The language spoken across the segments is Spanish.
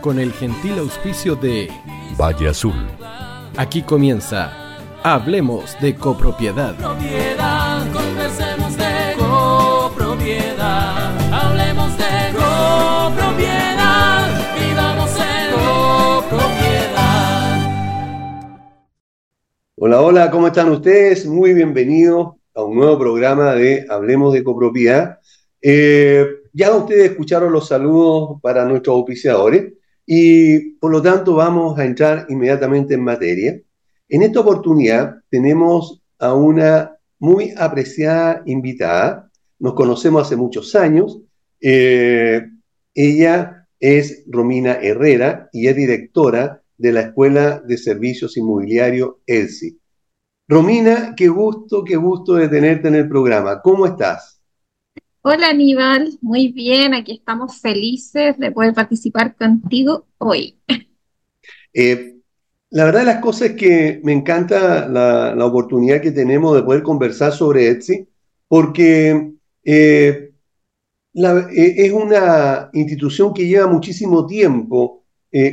con el gentil auspicio de Valle Azul. Aquí comienza Hablemos de copropiedad. Propiedad, conversemos de copropiedad. Hablemos de copropiedad. Vivamos en copropiedad. Hola, hola, ¿cómo están ustedes? Muy bienvenidos a un nuevo programa de Hablemos de Copropiedad. Eh, ya ustedes escucharon los saludos para nuestros auspiciadores y por lo tanto vamos a entrar inmediatamente en materia. En esta oportunidad tenemos a una muy apreciada invitada. Nos conocemos hace muchos años. Eh, ella es Romina Herrera y es directora de la Escuela de Servicios Inmobiliarios ELSI. Romina, qué gusto, qué gusto de tenerte en el programa. ¿Cómo estás? Hola Aníbal, muy bien, aquí estamos felices de poder participar contigo hoy. Eh, la verdad de las cosas es que me encanta la, la oportunidad que tenemos de poder conversar sobre Etsy, porque eh, la- eh, es una institución que lleva muchísimo tiempo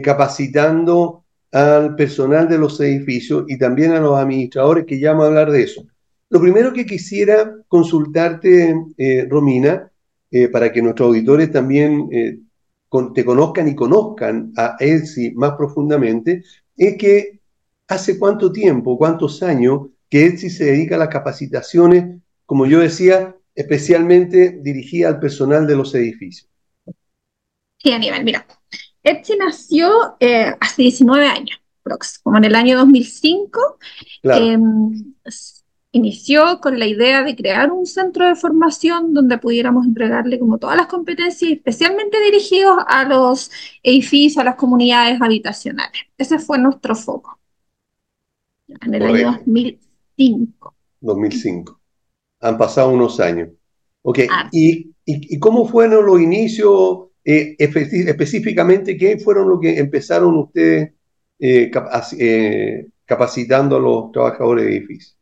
capacitando al personal de los edificios y también a los administradores, que ya vamos a hablar de eso. Lo primero que quisiera consultarte, eh, Romina, eh, para que nuestros auditores también eh, con- te conozcan y conozcan a Etsy más profundamente, es que hace cuánto tiempo, cuántos años que Etsy se dedica a las capacitaciones, como yo decía, especialmente dirigida al personal de los edificios. Sí, Aníbal, mira, Etsy nació eh, hace 19 años, como en el año 2005. Claro, Em, inició con la idea de crear un centro de formación donde pudiéramos entregarle como todas las competencias, especialmente dirigidos a los edificios, a las comunidades habitacionales. Ese fue nuestro foco en el año Correcto. 2005. 2005. Han pasado unos años. Ok, Ah. ¿y, y, y cómo fueron los inicios eh, espe- específicamente? ¿Qué fueron lo que empezaron ustedes eh, cap- eh, capacitando a los trabajadores de edificios?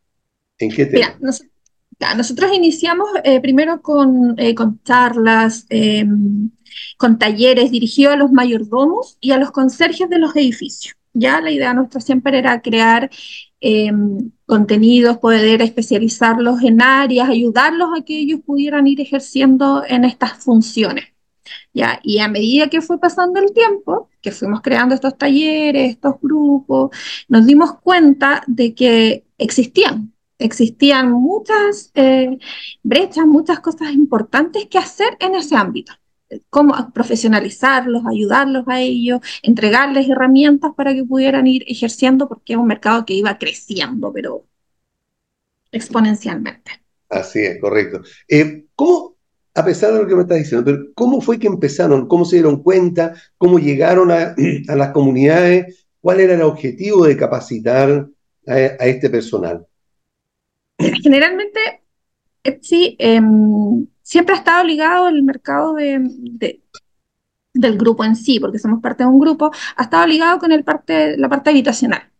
Nosotros iniciamos eh, primero con, eh, charlas, eh, con talleres dirigidos a los mayordomos y a los conserjes de los edificios. Ya la idea nuestra siempre era crear eh, contenidos, poder especializarlos en áreas, ayudarlos a que ellos pudieran ir ejerciendo en estas funciones. Ya, y a medida que fue pasando el tiempo, que fuimos creando estos talleres, estos grupos, nos dimos cuenta de que existían, existían muchas eh, brechas, muchas cosas importantes que hacer en ese ámbito. Cómo profesionalizarlos, ayudarlos a ellos, entregarles herramientas para que pudieran ir ejerciendo, porque es un mercado que iba creciendo, pero exponencialmente. Así es, correcto. Eh, ¿cómo, a pesar de lo que me estás diciendo, pero cómo fue que empezaron? ¿Cómo se dieron cuenta? ¿Cómo llegaron a, las comunidades? ¿Cuál era el objetivo de capacitar a este personal? Generalmente, Etsy em, siempre ha estado ligado al mercado de, de- del grupo en sí, porque somos parte de un grupo, ha estado ligado con el parte, la parte habitacional.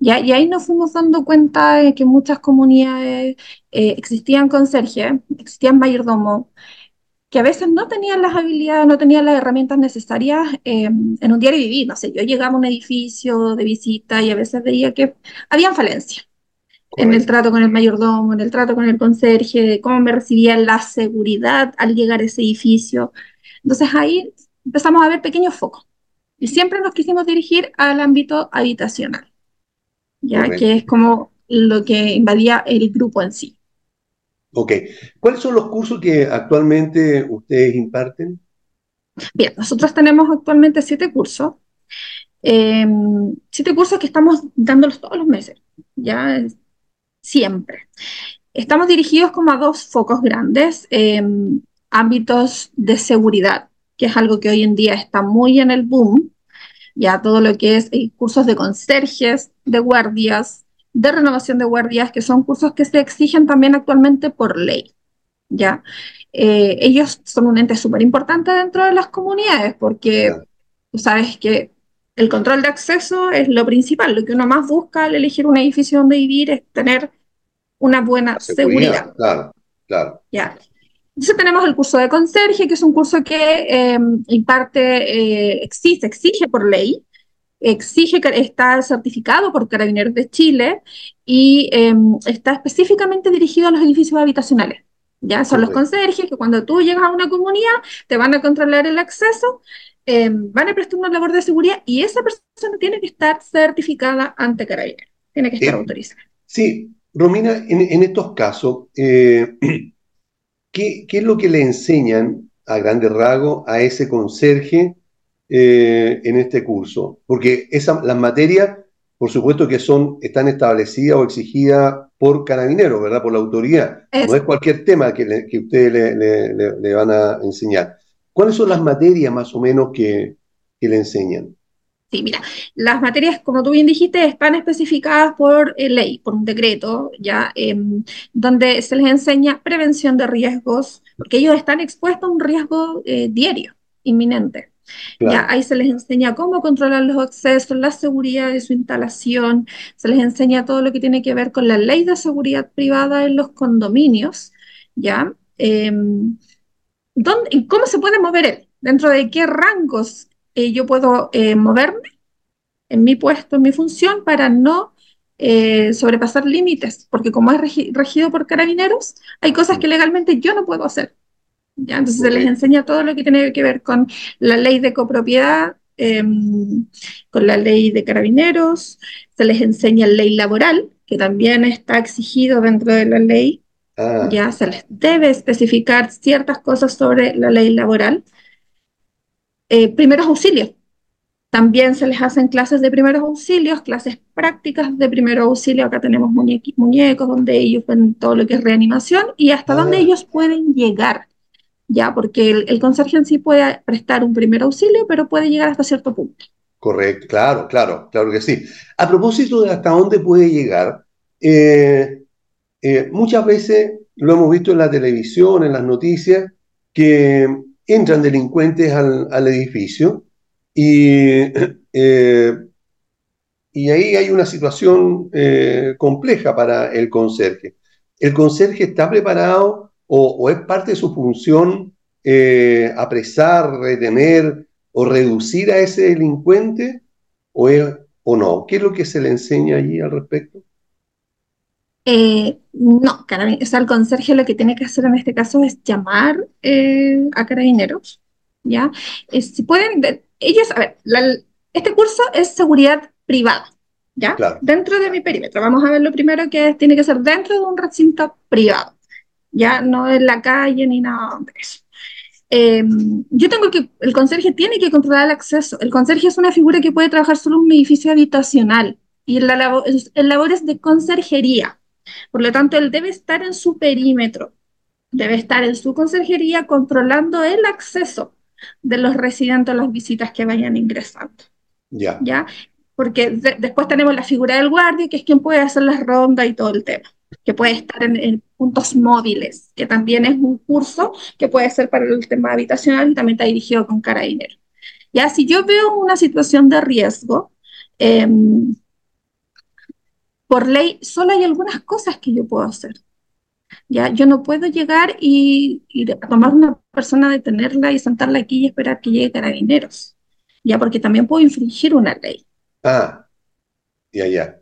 Ya, y ahí nos fuimos dando cuenta de que muchas comunidades eh, existían conserjes, existían mayordomos, que a veces no tenían las habilidades, no tenían las herramientas necesarias eh, en un diario vivir. No sé, yo llegaba a un edificio de visita y a veces veía que habían falencias en el trato con el mayordomo, en el trato con el conserje, de cómo me recibía la seguridad al llegar a ese edificio. Entonces ahí empezamos a ver pequeños focos. Y siempre nos quisimos dirigir al ámbito habitacional, ya Correcto. que es como lo que invadía el grupo en sí. Ok. ¿Cuáles son los cursos que actualmente ustedes imparten? Bien, nosotros tenemos actualmente siete cursos, eh, siete cursos que estamos dándolos todos los meses, ya siempre. Estamos dirigidos como a dos focos grandes, eh, ámbitos de seguridad, que es algo que hoy en día está muy en el boom, ya todo lo que es eh, cursos de conserjes, de guardias, de renovación de guardias, que son cursos que se exigen también actualmente por ley, ¿ya? Eh, ellos son un ente súper importante dentro de las comunidades porque tú sabes que el control de acceso es lo principal, lo que uno más busca al elegir un edificio donde vivir es tener una buena seguridad, seguridad. claro, claro. Ya. Entonces tenemos el curso de conserje, que es un curso que eh, imparte, eh, existe, exige por ley, exige que está certificado por Carabineros de Chile y eh, está específicamente dirigido a los edificios habitacionales. Ya son los conserjes que cuando tú llegas a una comunidad te van a controlar el acceso, eh, van a prestar una labor de seguridad y esa persona tiene que estar certificada ante Carabineros, tiene que estar Eh, autorizada. Sí, Romina, en, en estos casos, eh, ¿qué, qué es lo que le enseñan a grandes rasgos a ese conserje eh, en este curso? Porque esa- las materias, por supuesto que son, están establecidas o exigidas por carabineros, ¿verdad? Por la autoridad. No es cualquier tema que, le- que ustedes le, le- le- le van a enseñar. ¿Cuáles son las materias más o menos que, que le enseñan? Sí, mira, las materias, como tú bien dijiste, están especificadas por eh, ley, por un decreto, ya, em, donde se les enseña prevención de riesgos, porque ellos están expuestos a un riesgo eh, diario, inminente. Ya, ahí se les enseña cómo controlar los accesos, la seguridad de su instalación, se les enseña todo lo que tiene que ver con la ley de seguridad privada en los condominios, ¿ya? ¿Dónde- cómo se puede mover él? ¿Dentro de qué rangos eh, yo puedo eh, moverme en mi puesto, en mi función, para no eh, sobrepasar límites? Porque como es regi- regido por carabineros, hay cosas que legalmente yo no puedo hacer. ¿ya? Entonces se les enseña todo lo que tiene que ver con la ley de copropiedad, em, con la ley de carabineros, se les enseña ley laboral, que también está exigido dentro de la ley, Ah, ya se les debe especificar ciertas cosas sobre la ley laboral. Eh, primeros auxilios. También se les hacen clases de primeros auxilios, clases prácticas de primeros auxilios. Acá tenemos muñequi- muñecos donde ellos ven todo lo que es reanimación y hasta dónde ah, ellos pueden llegar, ¿ya? Porque el, el conserje en sí puede prestar un primer auxilio, pero puede llegar hasta cierto punto. correcto, claro, claro, claro que sí. A propósito de hasta dónde puede llegar, eh, eh, muchas veces lo hemos visto en la televisión, en las noticias, que entran delincuentes al, edificio y, eh, y ahí hay una situación eh, compleja para el conserje. ¿El conserje está preparado o, es parte de su función apresar, retener o reducir a ese delincuente o no? ¿Qué es lo que se le enseña allí al respecto? Eh, no, carabi- o sea, el conserje lo que tiene que hacer en este caso es llamar eh, a carabineros, ¿ya? Eh, si pueden, de- ellos, a ver, la- este curso es seguridad privada, ¿ya? Claro, Dentro de mi perímetro. Vamos a ver lo primero que es- tiene que ser dentro de un recinto privado, ¿ya? No en la calle ni nada de eso. Eh, yo tengo que, el conserje tiene que controlar el acceso. El conserje es una figura que puede trabajar solo en un edificio habitacional y la labo- es- el labor es de conserjería. Por lo tanto, él debe estar en su perímetro, debe estar en su conserjería controlando el acceso de los residentes a las visitas que vayan ingresando, ya, ¿ya? Porque de- después tenemos la figura del guardia, que es quien puede hacer las rondas y todo el tema, que puede estar en, en puntos móviles, que también es un curso que puede ser para el tema habitacional y también está dirigido con carabineros. Ya, si yo veo una situación de riesgo, em, por ley, solo hay algunas cosas que yo puedo hacer. Ya, yo no puedo llegar y, tomar una persona, detenerla y sentarla aquí y esperar que llegue carabineros. Ya, porque también puedo infringir una ley. ah, ya, ya.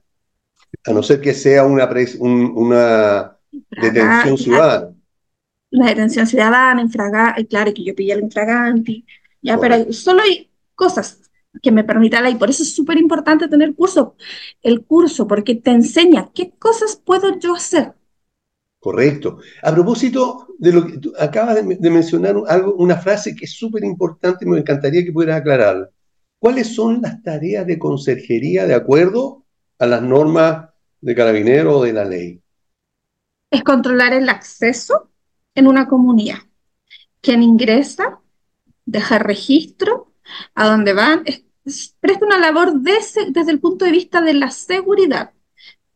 A no ser que sea una, pres- un- una detención ciudadana. la detención ciudadana, infraga, eh, claro que yo pillé el infraganti, ya, pero solo hay cosas que me permitan la ley. Por eso es súper importante tener curso, el curso, porque te enseña qué cosas puedo yo hacer. Correcto. A propósito de lo que tú acabas de, de mencionar algo, una frase que es súper importante y me encantaría que pudieras aclararla. ¿Cuáles son las tareas de conserjería de acuerdo a las normas de carabinero o de la ley? Es controlar el acceso en una comunidad. Quien ingresa, deja registro, a dónde van, es- presta una labor de desde el punto de vista de la seguridad,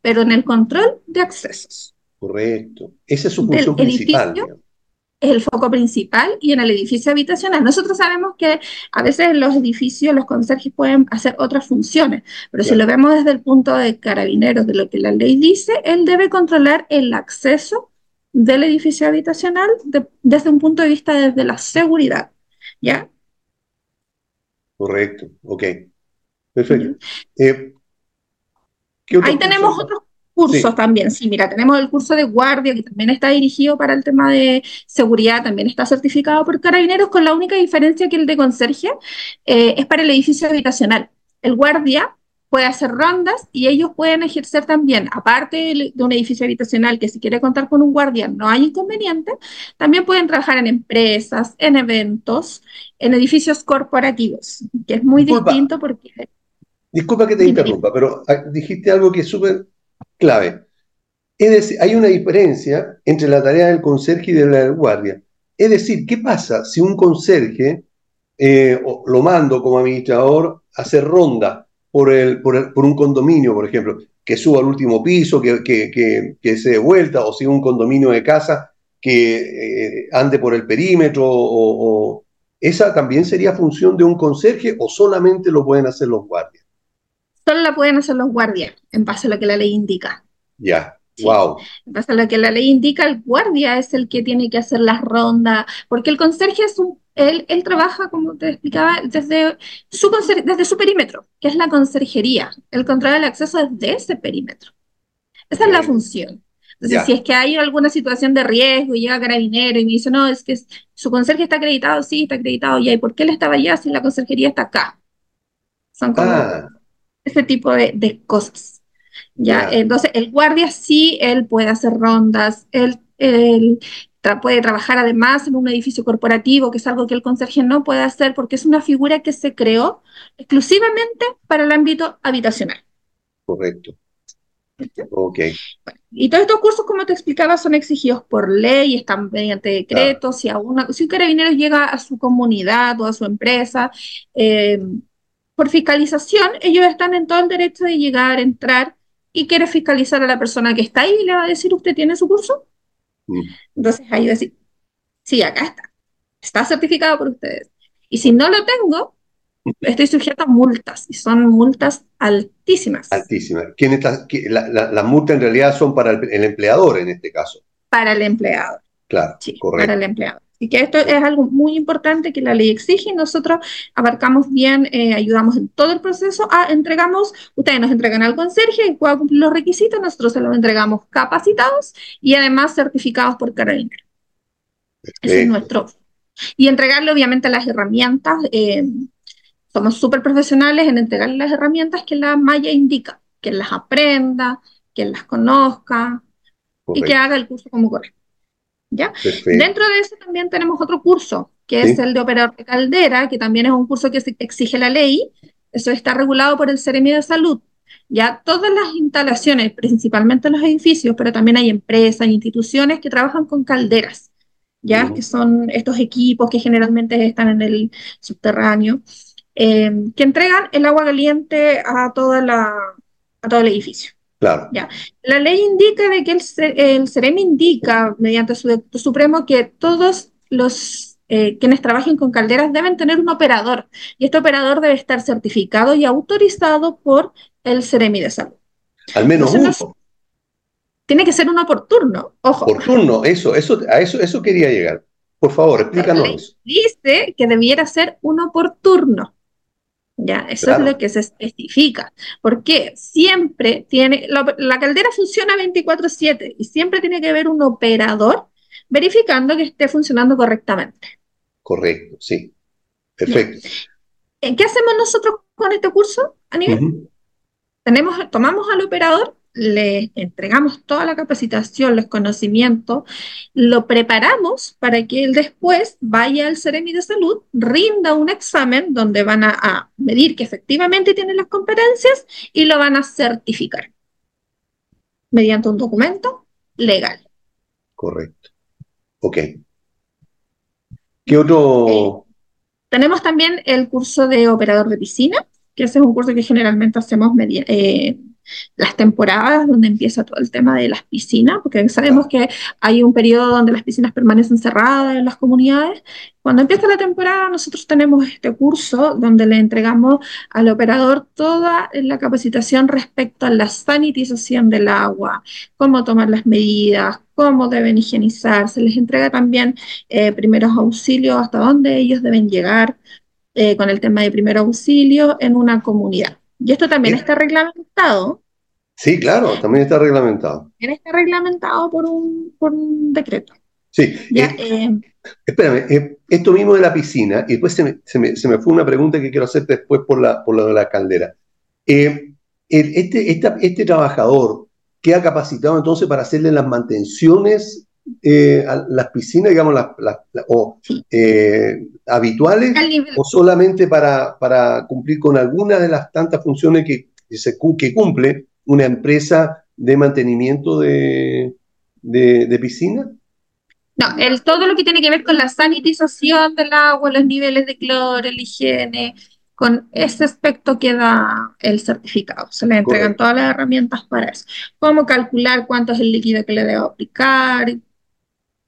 pero en el control de accesos. Correcto. Esa es su Del función principal, edificio es el foco principal y en el edificio habitacional. Nosotros sabemos que a veces en los edificios los conserjes pueden hacer otras funciones, pero si lo vemos desde el punto de carabineros, de lo que la ley dice, él debe controlar el acceso del edificio habitacional de- desde un punto de vista desde la seguridad, ¿ya? Correcto, ok. Perfecto. Eh, ¿qué otros Ahí tenemos otros cursos Sí. también, sí, mira, tenemos el curso de guardia que también está dirigido para el tema de seguridad, también está certificado por carabineros, con la única diferencia que el de conserje eh, es para el edificio habitacional. El guardia puede hacer rondas y ellos pueden ejercer también, aparte de un edificio habitacional que si quiere contar con un guardia no hay inconveniente, también pueden trabajar en empresas, en eventos, en edificios corporativos, que es muy Disculpa. distinto porque Disculpa que te interrumpa, pero ah, dijiste algo que es súper clave. Es decir, hay una diferencia entre la tarea del conserje y de la del guardia. Es decir, ¿qué pasa si un conserje eh, lo mando como administrador a hacer ronda por, el, por, el- por un condominio, por ejemplo, que suba al último piso, que, que, que, que se dé vuelta, o si un condominio de casa que eh, ande por el perímetro, o, o- ¿esa también sería función de un conserje o solamente lo pueden hacer los guardias? solo la pueden hacer los guardias en base a lo que la ley indica. Ya, Sí. wow, En base a lo que la ley indica, el guardia es el que tiene que hacer las rondas, porque el conserje es un, él, él trabaja, como te explicaba, desde su, desde su perímetro, que es la conserjería. El control del acceso es de ese perímetro. Esa es la función. Entonces, si es que hay alguna situación de riesgo y llega carabinero y me dice, no, es que su conserje está acreditado, sí, está acreditado, ya, ¿y por qué él estaba allá si la conserjería está acá? Son como ah, ese tipo de, de cosas. ¿ya? Ya. Entonces, el guardia sí, él puede hacer rondas, él, él tra- puede trabajar además en un edificio corporativo, que es algo que el conserje no puede hacer porque es una figura que se creó exclusivamente para el ámbito habitacional. correcto, ok, Y todos estos cursos, como te explicaba, son exigidos por ley, están mediante decretos. Si, a una- si un carabinero llega a su comunidad o a su empresa eh, por fiscalización, ellos están en todo el derecho de llegar, entrar y quiere fiscalizar a la persona que está ahí y le va a decir, ¿usted tiene su curso? Entonces ahí decir, sí, acá está, está certificado por ustedes. Y si no lo tengo, estoy sujeto a multas y son multas altísimas. altísima. ¿Quién está, qui- la- la- las multas en realidad son para el, el empleador en este caso, para el empleado. claro, Sí, correcto, para el empleado. Así que esto es algo muy importante que la ley exige y nosotros abarcamos bien, eh, ayudamos en todo el proceso, a, entregamos, ustedes nos entregan al conserje y pueda cumplir los requisitos, nosotros se los entregamos capacitados y además certificados por Carabineros. Ese es nuestro. Y entregarle obviamente las herramientas, eh, somos súper profesionales en entregarle las herramientas que la malla indica, que las aprenda, que las conozca y que correcto, haga el curso como corresponde. ¿Ya? perfecto, Dentro de eso también tenemos otro curso, que Sí. es el de operador de caldera, que también es un curso que exige la ley. Eso está regulado por el Seremi de Salud. Ya todas las instalaciones, principalmente los edificios, pero también hay empresas, instituciones que trabajan con calderas, ya que son estos equipos que generalmente están en el subterráneo, eh, que entregan el agua caliente a toda la, a todo el edificio. Claro, Ya. La ley indica de que el, el CEREM indica, mediante su decreto supremo, que todos los eh, quienes trabajen con calderas deben tener un operador, y este operador debe estar certificado y autorizado por el CEREMI de salud. al menos Entonces, uno, Tiene que ser uno por turno, ojo. por turno, eso, eso, a eso, eso quería llegar. Por favor, La explícanos ley eso. dice que debiera ser uno por turno. Ya, eso Claro. es lo que se especifica. Porque siempre tiene, la, la caldera funciona 24/7 y siempre tiene que haber un operador verificando que esté funcionando correctamente. Correcto, sí, perfecto. Eh, ¿Qué hacemos nosotros con este curso, Aníbal? Ujú. Tenemos, tomamos al operador, le entregamos toda la capacitación, los conocimientos, lo preparamos para que él después vaya al Seremi de Salud, rinda un examen donde van a, a medir que efectivamente tiene las competencias y lo van a certificar mediante un documento legal. Correcto. Ok. ¿Qué otro? Tenemos también el curso de operador de piscina, que ese es un curso que generalmente hacemos medi- eh, las temporadas donde empieza todo el tema de las piscinas, porque sabemos que hay un periodo donde las piscinas permanecen cerradas en las comunidades. Cuando empieza la temporada, nosotros tenemos este curso donde le entregamos al operador toda la capacitación respecto a la sanitización del agua, cómo tomar las medidas, cómo deben higienizar. Se les entrega también eh, primeros auxilios, hasta dónde ellos deben llegar eh, con el tema de primer auxilio en una comunidad. Y esto también está reglamentado. Sí, claro, también está reglamentado. También está reglamentado por un, por un decreto. Sí. Ya, Eh, eh, espérame, eh, esto mismo de la piscina, y después se me, se me- se me fue una pregunta que quiero hacerte después por la, por lo de la caldera. Eh, este, esta- este trabajador queda capacitado entonces para hacerle las mantenciones eh, las piscinas, digamos, las, las- las- o, eh, habituales, o solamente para, para cumplir con alguna de las tantas funciones que, se, que cumple una empresa de mantenimiento de, de, de piscina? No, el, todo lo que tiene que ver con la sanitización del agua, los niveles de cloro, la higiene, con ese aspecto queda el certificado. Se le entregan Correcto. todas las herramientas para eso. Cómo calcular cuánto es el líquido que le debo aplicar,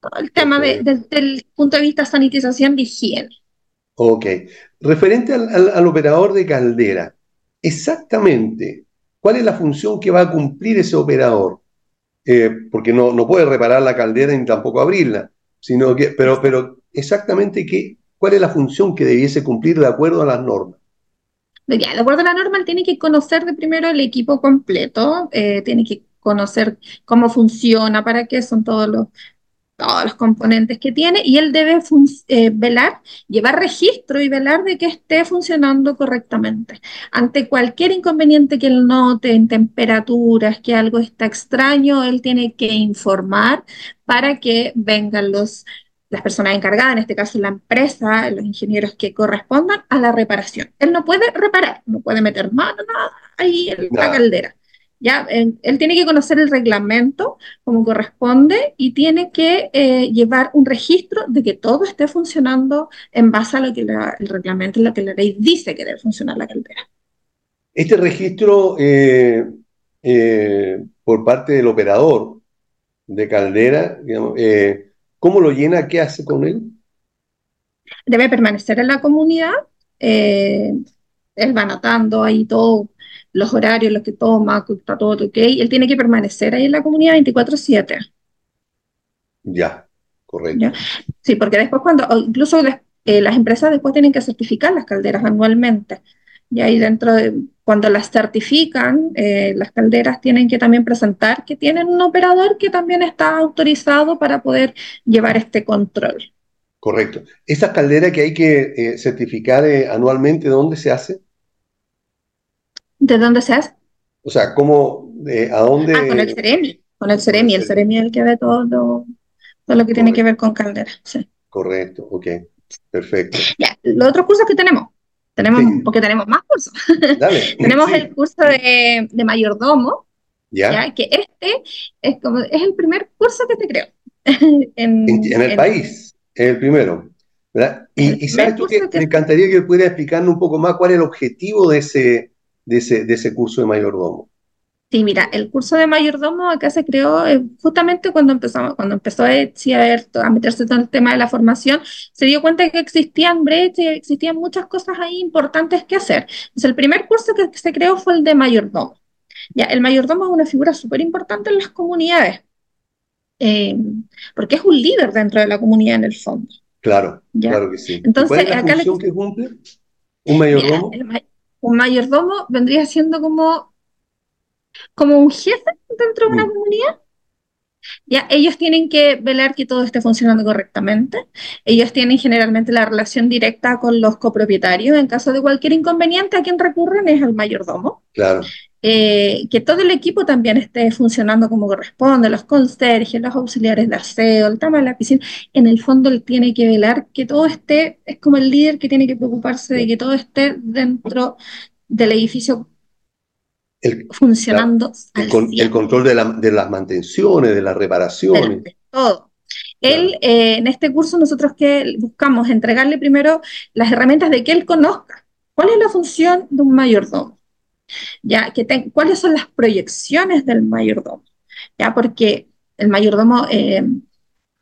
todo el tema de- desde el punto de vista sanitización de higiene. Ok. Referente al, al- al operador de caldera, exactamente, ¿cuál es la función que va a cumplir ese operador? Eh, porque no, no puede reparar la caldera ni tampoco abrirla, sino que, pero, pero exactamente qué, cuál es la función que debiese cumplir de acuerdo a las normas. Ya, de acuerdo a la norma, él tiene que conocer de primero el equipo completo, eh, tiene que conocer cómo funciona, para qué son todos los, todos los componentes que tiene, y él debe eh, velar, llevar registro y velar de que esté funcionando correctamente. Ante cualquier inconveniente que él note en temperaturas, que algo está extraño, él tiene que informar para que vengan los, las personas encargadas, en este caso la empresa, los ingenieros que correspondan a la reparación. Él no puede reparar, no puede meter mano, nada ahí en la caldera. Ya, él, él tiene que conocer el reglamento como corresponde y tiene que eh, llevar un registro de que todo esté funcionando en base a lo que la- el reglamento lo que la ley dice que debe funcionar la caldera. Este registro eh, eh, por parte del operador de caldera, digamos, ¿cómo lo llena? ¿Qué hace con él? Debe permanecer en la comunidad, él va anotando ahí todos los horarios, los que toma, que está todo ok, él tiene que permanecer ahí en la comunidad 24/7. Ya, correcto. ¿ya? Sí, porque después cuando, incluso eh, las empresas después tienen que certificar las calderas anualmente. Y ahí dentro de, cuando las certifican, eh, las calderas tienen que también presentar que tienen un operador que también está autorizado para poder llevar este control. Correcto. Esas calderas que hay que eh, certificar anualmente, ¿dónde se hace? ¿De dónde se hace? O sea, ¿cómo, eh, a dónde? Ah, con el Ceremi. Con el Ceremi. El Ceremi es el que ve todo lo, todo lo que tiene que ver con calderas. Sí. Correcto, ok, perfecto. Ya, los otros cursos que tenemos. Tenemos, Sí. porque tenemos más cursos. Dale. Tenemos Sí, el curso de, de mayordomo, ya, ¿ya? Que este es como, es el primer curso que se creó. en, en, en el en- país, es el primero, ¿verdad? El Y, sabes tú que me encantaría que pudiera explicarnos un poco más cuál es el objetivo de ese, de ese, de ese curso de mayordomo. Sí, mira, el curso de mayordomo acá se creó eh, justamente cuando empezamos, cuando empezó Etsy a, ver, a meterse todo el tema de la formación, se dio cuenta que existían brechas existían muchas cosas ahí importantes que hacer. Entonces, el primer curso que se creó fue el de mayordomo. Ya, el mayordomo es una figura súper importante en las comunidades, eh, porque es un líder dentro de la comunidad en el fondo. Claro, ¿ya? claro que sí. ¿Y Entonces, ¿Cuál es la acá le- función que cumple un Mira, mayordomo? el ma- un mayordomo vendría siendo como, como un jefe dentro de una Mm. comunidad. Ya, ellos tienen que velar que todo esté funcionando correctamente. Ellos tienen generalmente la relación directa con los copropietarios. En caso de cualquier inconveniente, a quien recurren es al mayordomo. Claro, Eh, que todo el equipo también esté funcionando como corresponde, los conserjes, los auxiliares de aseo, el tema de la piscina. En el fondo, él tiene que velar que todo esté, es como el líder que tiene que preocuparse de que todo esté dentro del edificio el, funcionando el con- el 100%. control de, la- de las mantenciones, de las reparaciones. de todo. Él, eh, en este curso, nosotros que buscamos entregarle primero las herramientas de que él conozca cuál es la función de un mayordomo. ¿Ya? Que ¿Cuáles son las proyecciones del mayordomo? ¿Ya? Porque el mayordomo, eh,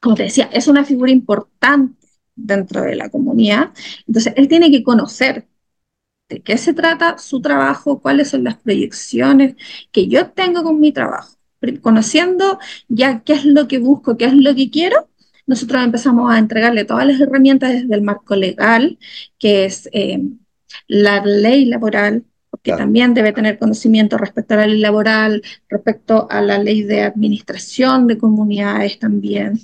como te decía, es una figura importante dentro de la comunidad, entonces él tiene que conocer de qué se trata su trabajo, cuáles son las proyecciones que yo tengo con mi trabajo. Conociendo ya qué es lo que busco, qué es lo que quiero, nosotros empezamos a entregarle todas las herramientas desde el marco legal, que es eh, la ley laboral, porque también debe tener conocimiento respecto a la ley laboral, respecto a la ley de administración de comunidades también,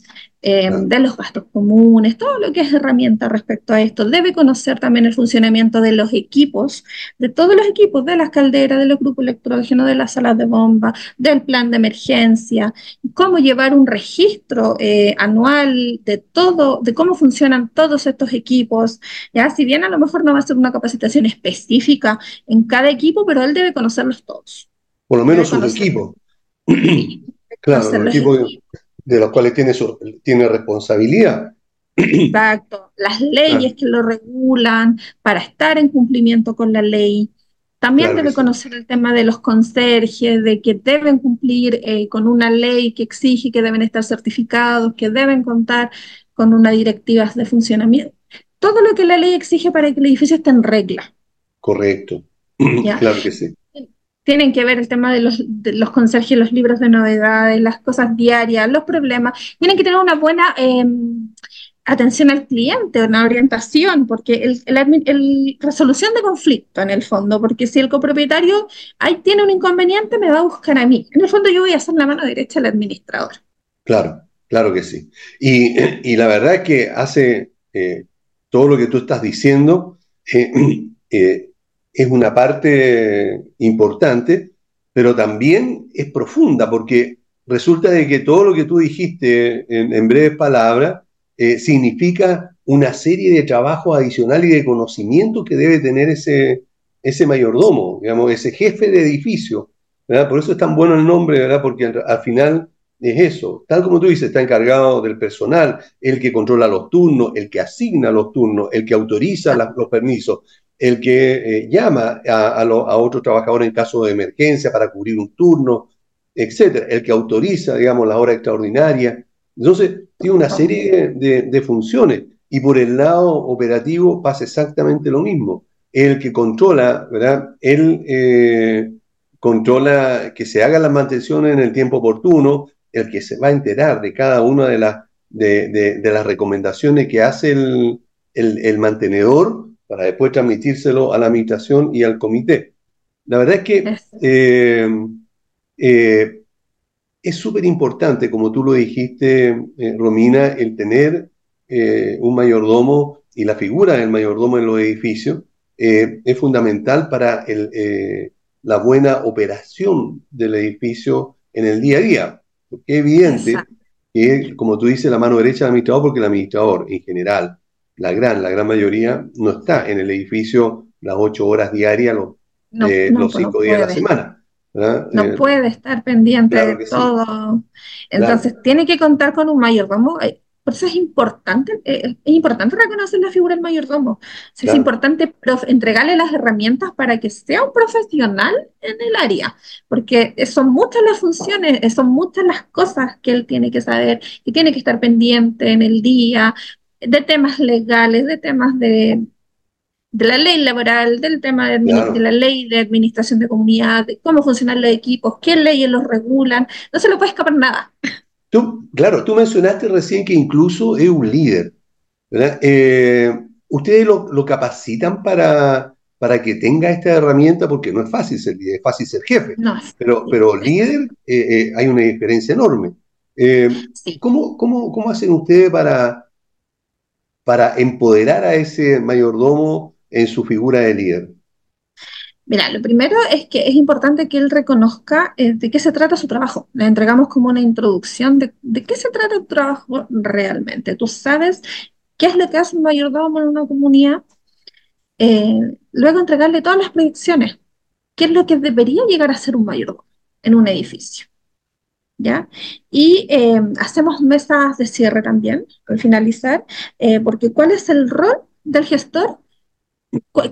eh, de los gastos comunes, todo lo que es herramienta respecto a esto. Debe conocer también el funcionamiento de los equipos, de todos los equipos, de las calderas, de los grupos electrógenos, de las salas de bomba, del plan de emergencia, cómo llevar un registro eh, anual de todo, de cómo funcionan todos estos equipos. Ya, si bien a lo mejor no va a ser una capacitación específica en cada equipo, pero él debe conocerlos todos. Por lo menos sus equipos. claro, los equipos de los cuales tiene, tiene responsabilidad. Exacto, las leyes que lo regulan para estar en cumplimiento con la ley. También debe conocer el tema de los conserjes, de que deben cumplir eh, con una ley que exige que deben estar certificados, que deben contar con unas directivas de funcionamiento. Todo lo que la ley exige para que el edificio esté en regla. Correcto. Claro que sí tienen que ver el tema de los, conserjes, los libros de novedades, las cosas diarias, los problemas. Tienen que tener una buena em, atención al cliente, una orientación, porque el, resolución de conflicto en el fondo, porque si el copropietario ahí tiene un inconveniente, me va a buscar a mí. En el fondo yo voy a ser la mano derecha del administrador. Claro, claro que sí. Y, la verdad es que hace eh, todo lo que tú estás diciendo. Eh, eh, es una parte importante, pero también es profunda, porque resulta de que todo lo que tú dijiste en, breves palabras eh, significa una serie de trabajos adicionales y de conocimiento que debe tener ese, ese mayordomo, digamos, ese jefe de edificio. Por eso es tan bueno el nombre, ¿verdad? porque al, final es eso. Tal como tú dices, está encargado del personal, el que controla los turnos, el que asigna los turnos, el que autoriza los permisos, el que eh, llama a, a, otro trabajador en caso de emergencia para cubrir un turno, etcétera, el que autoriza, digamos, la hora extraordinaria. Entonces, tiene una serie de, funciones y por el lado operativo pasa exactamente lo mismo. El que controla, ¿verdad? Él eh, controla que se hagan las mantenciones en el tiempo oportuno, el que se va a enterar de cada una de, las de, las recomendaciones que hace el, el mantenedor para después transmitírselo a la administración y al comité. La verdad es que eh, eh, es súper importante, como tú lo dijiste, eh, Romina, el tener un mayordomo y la figura del mayordomo en los edificios es fundamental para la buena operación del edificio en el día a día. Porque es evidente que, como tú dices, la mano derecha del administrador, porque el administrador en general la gran, la gran mayoría no está en el edificio las ocho horas diarias, los, eh, los cinco días de la semana. No eh, puede estar pendiente de todo. Entonces, tiene que contar con un mayordomo. Eh, por eso es importante, es importante reconocer la figura del mayordomo. Es importante entregarle las herramientas para que sea un profesional en el área, porque son muchas las funciones, son muchas las cosas que él tiene que saber, y tiene que estar pendiente en el día, de temas legales, de temas de, de la ley laboral, del tema de, la ley de administración de comunidad, de cómo funcionan los equipos, qué leyes los regulan, no se le puede escapar nada. Tú, claro, tú mencionaste recién que incluso es un líder, eh, ¿Ustedes lo, capacitan para, para que tenga esta herramienta? Porque no es fácil ser líder, es fácil ser jefe, pero, pero líder eh, eh, hay una diferencia enorme. ¿cómo, cómo, cómo hacen ustedes para, para empoderar a ese mayordomo en su figura de líder? Mira, lo primero es que es importante que él reconozca eh, de qué se trata su trabajo. Le entregamos como una introducción de, qué se trata tu trabajo realmente. Tú sabes qué es lo que hace un mayordomo en una comunidad. Eh, luego entregarle todas las proyecciones. ¿Qué es lo que debería llegar a ser un mayordomo en un edificio? ¿Ya? Y eh, hacemos mesas de cierre también, al finalizar, eh, porque ¿cuál es el rol del gestor?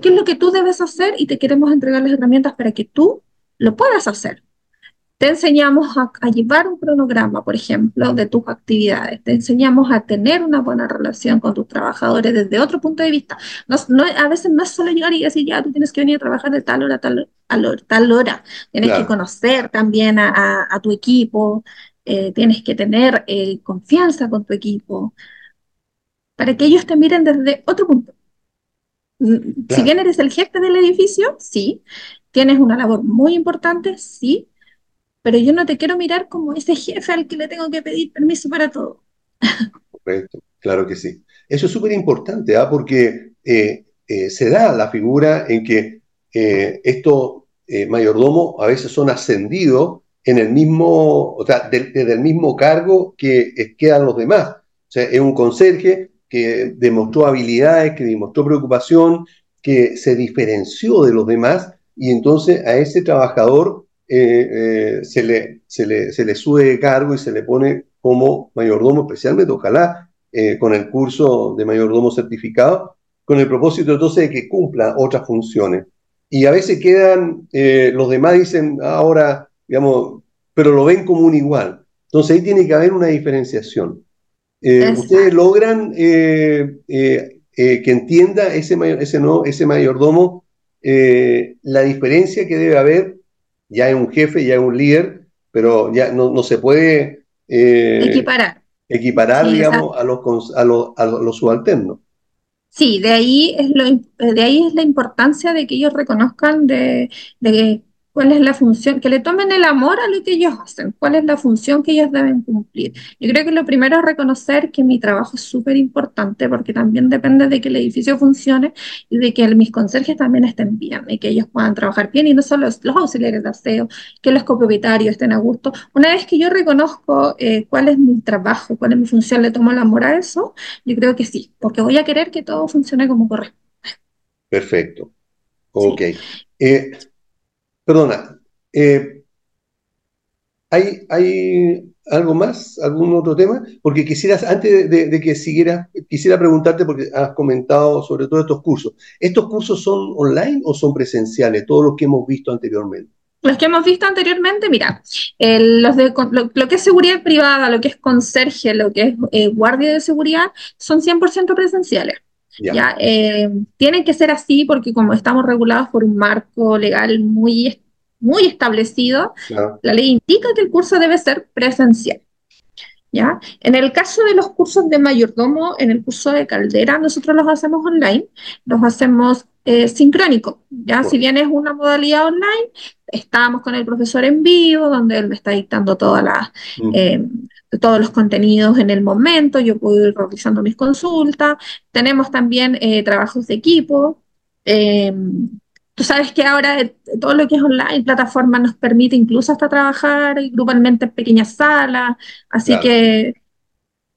qué es lo que tú debes hacer y te queremos entregar las herramientas para que tú lo puedas hacer. Te enseñamos a, llevar un cronograma, por ejemplo, de tus actividades. Te enseñamos a tener una buena relación con tus trabajadores desde otro punto de vista. No, a veces no es solo llegar y decir, ya, tú tienes que venir a trabajar de tal hora a tal, hora. Tal hora. Tienes que conocer también a, tu equipo, eh, tienes que tener eh, confianza con tu equipo, para que ellos te miren desde otro punto. Mm, si bien eres el jefe del edificio, sí. Tienes una labor muy importante, sí pero yo no te quiero mirar como ese jefe al que le tengo que pedir permiso para todo. Correcto, claro que sí. Eso es súper importante, ¿ah? porque eh, eh, se da la figura en que eh, estos mayordomos a veces son ascendidos en el mismo, o sea, desde el mismo cargo que quedan los demás. O sea, es un conserje que demostró habilidades, que demostró preocupación, que se diferenció de los demás y entonces a ese trabajador eh, eh, se, le, se, le, se, le, sube de cargo y se le pone como mayordomo, especialmente, ojalá, eh, con el curso de mayordomo certificado, con el propósito entonces de que cumpla otras funciones. Y a veces quedan, los demás dicen ahora, digamos, pero lo ven como un igual. Entonces ahí tiene que haber una diferenciación. ustedes logran que entienda ese, ese, no, ese mayordomo la diferencia que debe haber ya es un jefe, ya es un líder, pero ya no, se puede eh, equiparar, equiparar digamos, a los, a, los, a los subalternos. Sí, de ahí es lo, de ahí es la importancia de que ellos reconozcan de, de cuál es la función, que le tomen el amor a lo que ellos hacen, cuál es la función que ellos deben cumplir. Yo creo que lo primero es reconocer que mi trabajo es súper importante porque también depende de que el edificio funcione y de que mis conserjes también estén bien y que ellos puedan trabajar bien y no solo los, auxiliares de aseo, que los copropietarios estén a gusto. Una vez que yo reconozco eh, cuál es mi trabajo, cuál es mi función, le tomo el amor a eso, yo creo que sí, porque voy a querer que todo funcione como corresponde. Perfecto. Ok. Eh, Perdona, eh, ¿hay, ¿hay algo más? ¿Algún otro tema? Porque quisieras, antes de, que siguieras, quisiera preguntarte, porque has comentado sobre todo estos cursos. ¿Estos cursos son online o son presenciales? Todos los que hemos visto anteriormente. Los que hemos visto anteriormente, mira, los de, lo, que es seguridad privada, lo que es conserje, lo que es eh, guardia de seguridad, son 100% presenciales. Ya, eh, tienen que ser así porque como estamos regulados por un marco legal muy, muy establecido, la ley indica que el curso debe ser presencial. ¿Ya? En el caso de los cursos de mayordomo, en el curso de caldera, nosotros los hacemos online, los hacemos eh, sincrónico. ¿ya? Si bien es una modalidad online, estamos con el profesor en vivo, donde él me está dictando todas las, mm. eh, todos los contenidos en el momento, yo puedo ir realizando mis consultas, tenemos también eh, trabajos de equipo. Em, tú sabes que ahora todo lo que es online, plataforma nos permite incluso hasta trabajar grupalmente en pequeñas salas, así que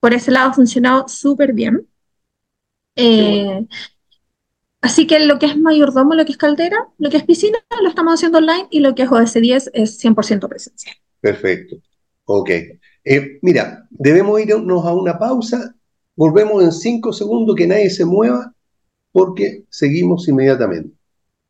por ese lado ha funcionado súper bien. Eh, así que lo que es mayordomo, lo que es caldera, lo que es piscina, lo estamos haciendo online y lo que es OS10 es 100% presencial. Perfecto. Ok. Eh, mira, debemos irnos a una pausa. Volvemos en cinco segundos, que nadie se mueva, porque seguimos inmediatamente.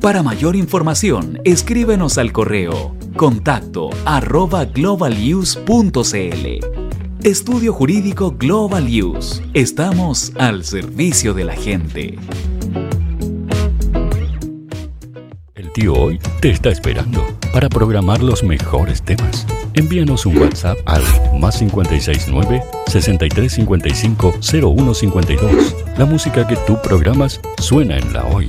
Para mayor información, escríbenos al correo contacto arroba globalnews.cl. Estudio Jurídico Global News. Estamos al servicio de la gente. El tío hoy te está esperando para programar los mejores temas. Envíanos un WhatsApp al más 569 6355 0152. La música que tú programas suena en la hoy.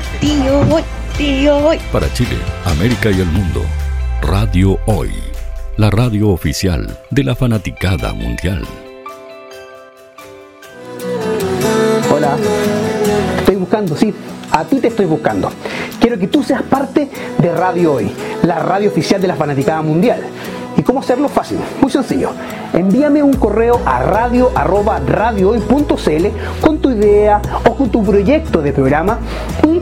tío Hoy, tío Hoy. Para Chile, América y el mundo, Radio Hoy. La radio oficial de la fanaticada mundial. Hola. Estoy buscando, sí. A ti te estoy buscando. Quiero que tú seas parte de Radio Hoy, la radio oficial de la Fanaticada Mundial. ¿Y cómo hacerlo? Fácil, muy sencillo. Envíame un correo a radio.radiohoy.cl con tu idea o con tu proyecto de programa y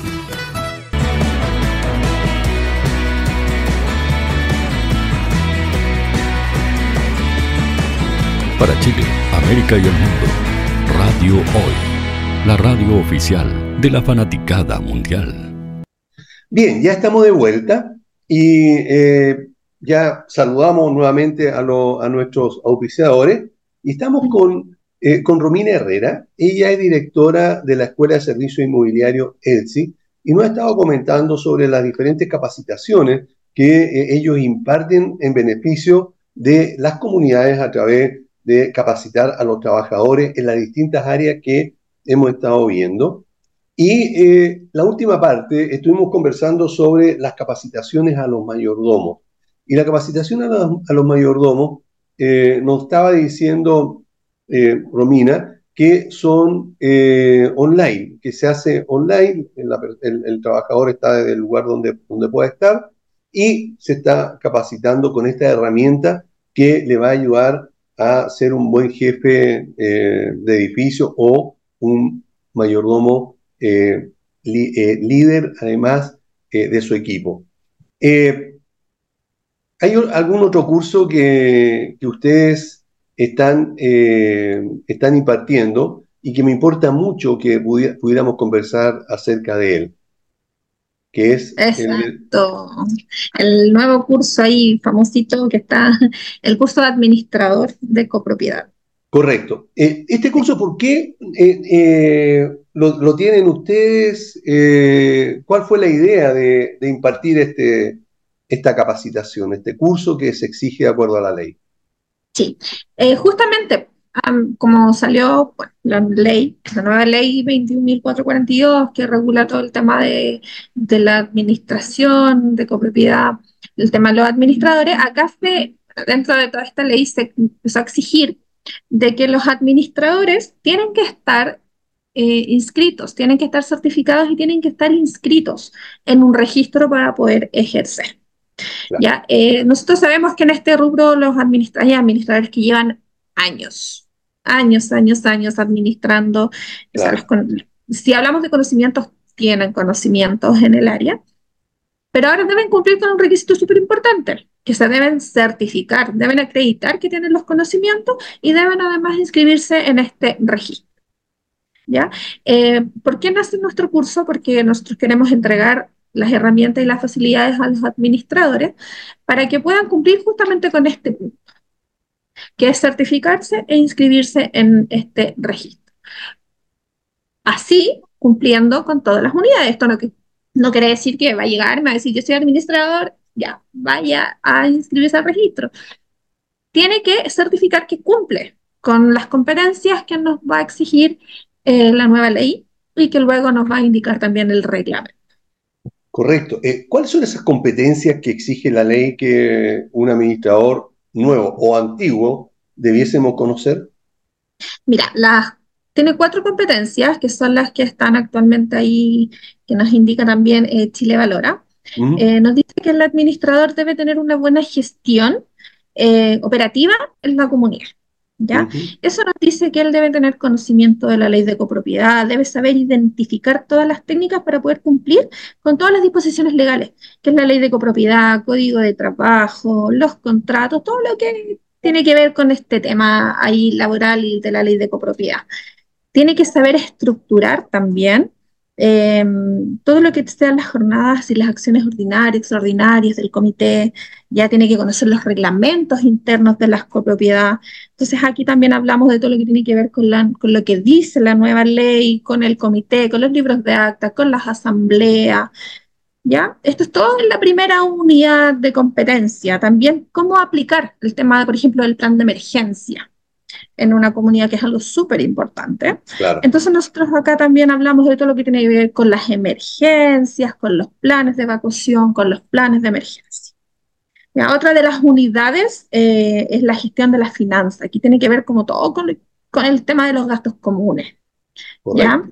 para Chile, América y el mundo. Radio Hoy, la radio oficial de la fanaticada mundial. Bien, ya estamos de vuelta y eh, ya saludamos nuevamente a, nuestros auspiciadores y estamos con, eh, con Romina Herrera. Ella es directora de la Escuela de Servicio Inmobiliario ELSI y nos ha estado comentando sobre las diferentes capacitaciones que eh, ellos imparten en beneficio de las comunidades a través de capacitar a los trabajadores en las distintas áreas que hemos estado viendo. Y eh, la última parte, estuvimos conversando sobre las capacitaciones a los mayordomos. Y la capacitación a, los mayordomos eh, nos estaba diciendo eh, Romina que son online, que se hace online, el, trabajador está desde el lugar donde, donde pueda estar y se está capacitando con esta herramienta que le va a ayudar a ser un buen jefe eh, de edificio o un mayordomo eh, líder, además de su equipo. ¿Hay algún otro curso que, ustedes están, eh, están impartiendo y que me importa mucho que pudiéramos conversar acerca de él. Que es Exacto. El... nuevo curso ahí famosito que está, el curso de administrador de copropiedad. Correcto. Eh, este curso, ¿por qué eh, lo, tienen ustedes? ¿Cuál fue la idea de, de impartir este, esta capacitación, este curso que se exige de acuerdo a la ley? Sí, eh, justamente como salió la ley, la nueva ley 21.442 que regula todo el tema de, la administración, de copropiedad, el tema de los administradores, acá se, dentro de toda esta ley se empezó a exigir de que los administradores tienen que estar eh, inscritos, tienen que estar certificados y tienen que estar inscritos en un registro para poder ejercer. ¿ya? Eh, nosotros sabemos que en este rubro los administradores, administradores que llevan años, años, años, años administrando, si hablamos de conocimientos, tienen conocimientos en el área, pero ahora deben cumplir con un requisito súper importante, que se deben certificar, deben acreditar que tienen los conocimientos y deben además inscribirse en este registro. ¿Ya? Eh, ¿Por qué nace nuestro curso? Porque nosotros queremos entregar las herramientas y las facilidades a los administradores para que puedan cumplir justamente con este punto, que es certificarse e inscribirse en este registro. Así, cumpliendo con todas las unidades. Esto no, quiere decir que va a llegar, me va a decir, yo soy administrador, ya, vaya a inscribirse al registro. Tiene que certificar que cumple con las competencias que nos va a exigir eh, la nueva ley y que luego nos va a indicar también el reglamento. Correcto. Eh, ¿Cuáles son esas competencias que exige la ley que un administrador nuevo o antiguo debiésemos conocer? Mira, tiene cuatro competencias que son las que están actualmente ahí, que nos indica también eh, Chile Valora. Eh, nos dice que el administrador debe tener una buena gestión operativa en la comunidad. ¿Ya? Eso nos dice que él debe tener conocimiento de la ley de copropiedad, debe saber identificar todas las técnicas para poder cumplir con todas las disposiciones legales, que es la ley de copropiedad, código de trabajo, los contratos, todo lo que tiene que ver con este tema ahí laboral y de la ley de copropiedad. Tiene que saber estructurar también Em, todo lo que sean las jornadas y las acciones ordinarias, extraordinarias del comité, ya tiene que conocer los reglamentos internos de las copropiedades. Entonces aquí también hablamos de todo lo que tiene que ver con, con lo que dice la nueva ley, con el comité, con los libros de acta, con las asambleas. ¿Ya? Esto es todo en la primera unidad de competencia. También cómo aplicar el tema, por ejemplo, del plan de emergencia en una comunidad que es algo súper importante. Entonces nosotros acá también hablamos de todo lo que tiene que ver con las emergencias, con los planes de evacuación, con los planes de emergencia. otra de las unidades eh, es la gestión de las finanzas. Aquí tiene que ver como todo con, con el tema de los gastos comunes. ¿ya?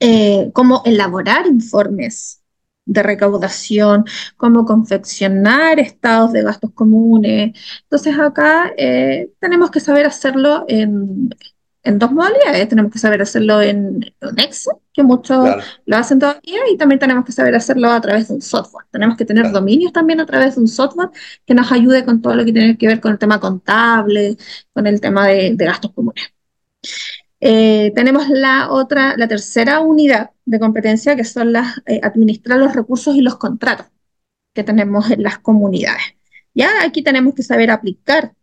Eh, cómo elaborar informes de recaudación, cómo confeccionar estados de gastos comunes. Entonces acá eh, tenemos que saber hacerlo en, dos modalidades. Tenemos que saber hacerlo en, Excel, que muchos lo hacen todavía, y también tenemos que saber hacerlo a través de un software. Tenemos que tener dominios también a través de un software que nos ayude con todo lo que tiene que ver con el tema contable, con el tema de gastos comunes. Eh, tenemos la otra, la tercera unidad de competencia, que son las eh, administrar los recursos y los contratos que tenemos en las comunidades. Ya aquí tenemos que saber aplicar.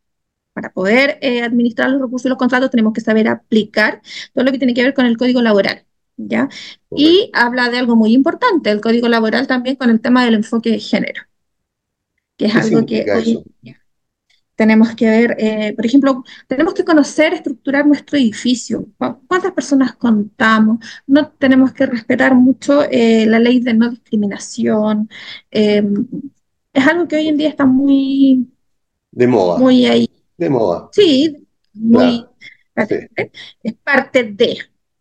Para poder eh, administrar los recursos y los contratos tenemos que saber aplicar todo lo que tiene que ver con el código laboral. ¿ya? Y habla de algo muy importante, el código laboral también con el tema del enfoque de género, que es algo que hoy, tenemos que ver, eh, por ejemplo, tenemos que conocer, estructurar nuestro edificio, cuántas personas contamos, no tenemos que respetar mucho eh, la ley de no discriminación. Em, es algo que hoy en día está muy... De moda. Muy ahí. De moda. Sí, muy... Es parte de.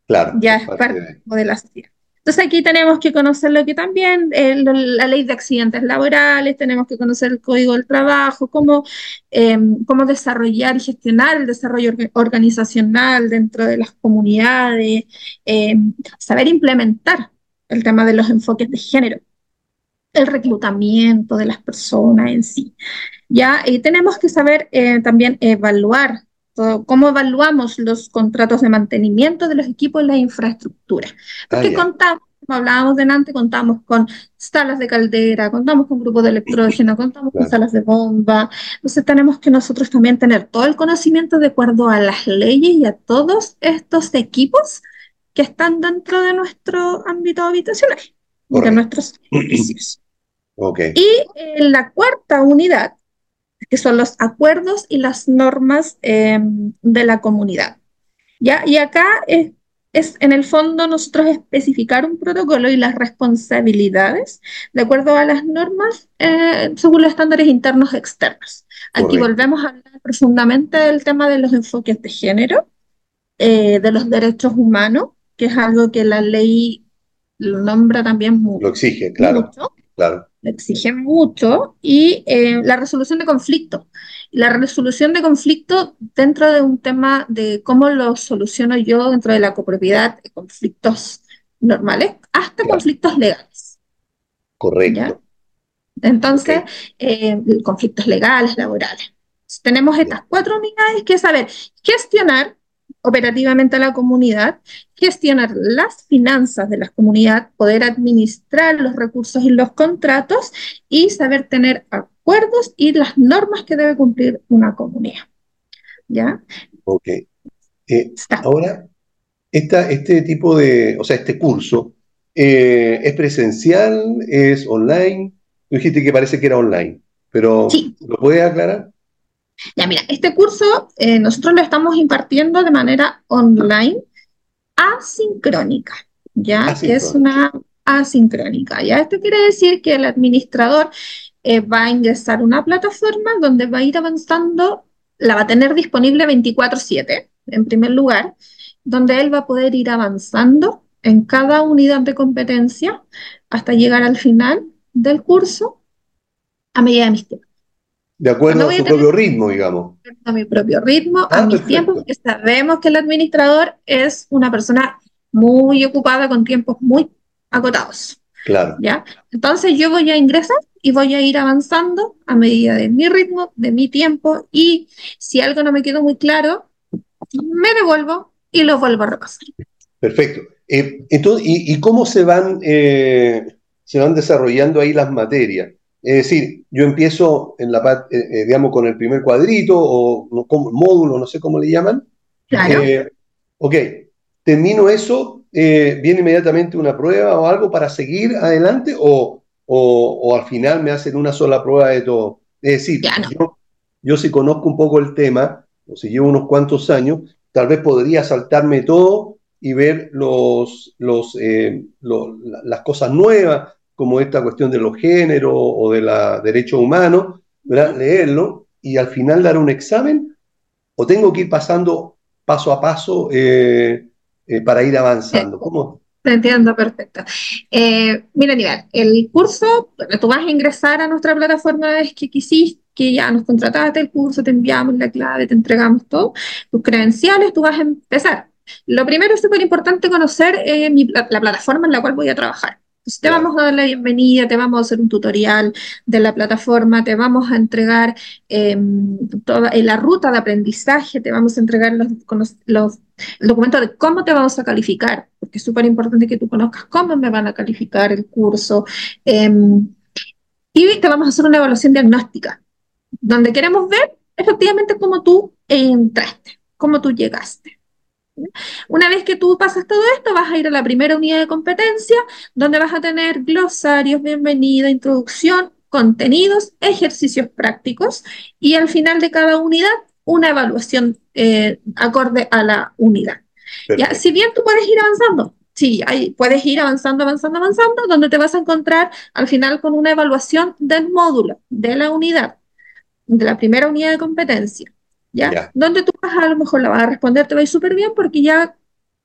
Claro. Ya es parte, de. la sociedad. Entonces aquí tenemos que conocer lo que también, eh, la ley de accidentes laborales, tenemos que conocer el código del trabajo, cómo, em, cómo desarrollar y gestionar el desarrollo organizacional dentro de las comunidades, em, saber implementar el tema de los enfoques de género, el reclutamiento de las personas en sí. Ya, y tenemos que saber eh, también evaluar cómo evaluamos los contratos de mantenimiento de los equipos y la infraestructura. Porque ah, contamos, como hablábamos delante, contamos con salas de caldera, contamos con grupos de electrógeno, contamos con salas de bomba. Entonces tenemos que nosotros también tener todo el conocimiento de acuerdo a las leyes y a todos estos equipos que están dentro de nuestro ámbito habitacional y de nuestros edificios. Okay. Y en la cuarta unidad que son los acuerdos y las normas em, de la comunidad. ¿ya? Y acá es, es, en el fondo nosotros especificar un protocolo y las responsabilidades de acuerdo a las normas eh, según los estándares internos externos. Aquí volvemos a hablar profundamente del tema de los enfoques de género, eh, de los derechos humanos, que es algo que la ley lo nombra también mucho. Lo exige, claro. claro exige mucho, y eh, la resolución de conflicto. La resolución de conflicto dentro de un tema de cómo lo soluciono yo dentro de la copropiedad, conflictos normales, hasta conflictos legales. Correcto. Entonces, eh, conflictos legales, laborales. Tenemos estas cuatro unidades que saber gestionar operativamente a la comunidad, gestionar las finanzas de la comunidad, poder administrar los recursos y los contratos y saber tener acuerdos y las normas que debe cumplir una comunidad. ¿Ya? Ok. Eh, ahora, esta, este tipo de, o sea, este curso, eh, ¿es presencial? ¿Es online? Dijiste que parece que era online, pero ¿lo puedes aclarar? Ya, mira, este curso eh, nosotros lo estamos impartiendo de manera online, asincrónica, ¿ya? Que es una asincrónica, ¿ya? Esto quiere decir que el administrador eh, va a ingresar una plataforma donde va a ir avanzando, la va a tener disponible 24/7, en primer lugar, donde él va a poder ir avanzando en cada unidad de competencia hasta llegar al final del curso a medida de mis tiempos. De acuerdo a su propio ritmo, digamos. A mi propio ritmo, a mis tiempos, porque sabemos que el administrador es una persona muy ocupada con tiempos muy acotados. Claro. ¿Ya? Entonces yo voy a ingresar y voy a ir avanzando a medida de mi ritmo, de mi tiempo, y si algo no me quedó muy claro, me devuelvo y lo vuelvo a repasar. Perfecto. Eh, entonces, ¿y, cómo se van, eh, se van desarrollando ahí las materias? Es decir, yo empiezo en la eh, eh, digamos, con el primer cuadrito o módulo, no sé cómo le llaman. Claro. Eh, ok, termino eso, viene inmediatamente una prueba o algo para seguir adelante o, o, al final me hacen una sola prueba de todo. Es decir, yo, yo si conozco un poco el tema, o si llevo unos cuantos años, tal vez podría saltarme todo y ver los, los, las cosas nuevas, como esta cuestión de los géneros o de los derechos humanos, leerlo y al final dar un examen, o tengo que ir pasando paso a paso eh, eh, para ir avanzando. ¿Cómo? Te entiendo, perfecto. Eh, mira, Aníbal, el curso, tú vas a ingresar a nuestra plataforma es que quisiste, que ya nos contrataste el curso, te enviamos la clave, te entregamos todo, tus credenciales, tú vas a empezar. Lo primero es súper importante conocer la plataforma en la cual voy a trabajar te vamos a dar la bienvenida, te vamos a hacer un tutorial de la plataforma, te vamos a entregar em, toda eh, la ruta de aprendizaje, te vamos a entregar los, los, el documento de cómo te vamos a calificar, porque es súper importante que tú conozcas cómo me van a calificar el curso. Em, y te vamos a hacer una evaluación diagnóstica, donde queremos ver efectivamente cómo tú entraste, cómo tú llegaste. Una vez que tú pasas todo esto, vas a ir a la primera unidad de competencia, donde vas a tener glosarios, bienvenida, introducción, contenidos, ejercicios prácticos y al final de cada unidad una evaluación eh, acorde a la unidad. ¿Ya? Si bien tú puedes ir avanzando, sí, puedes ir avanzando, avanzando, avanzando, donde te vas a encontrar al final con una evaluación del módulo, de la unidad, de la primera unidad de competencia ¿ya? Donde tú vas a lo mejor la vas a responder, te va a ir súper bien porque ya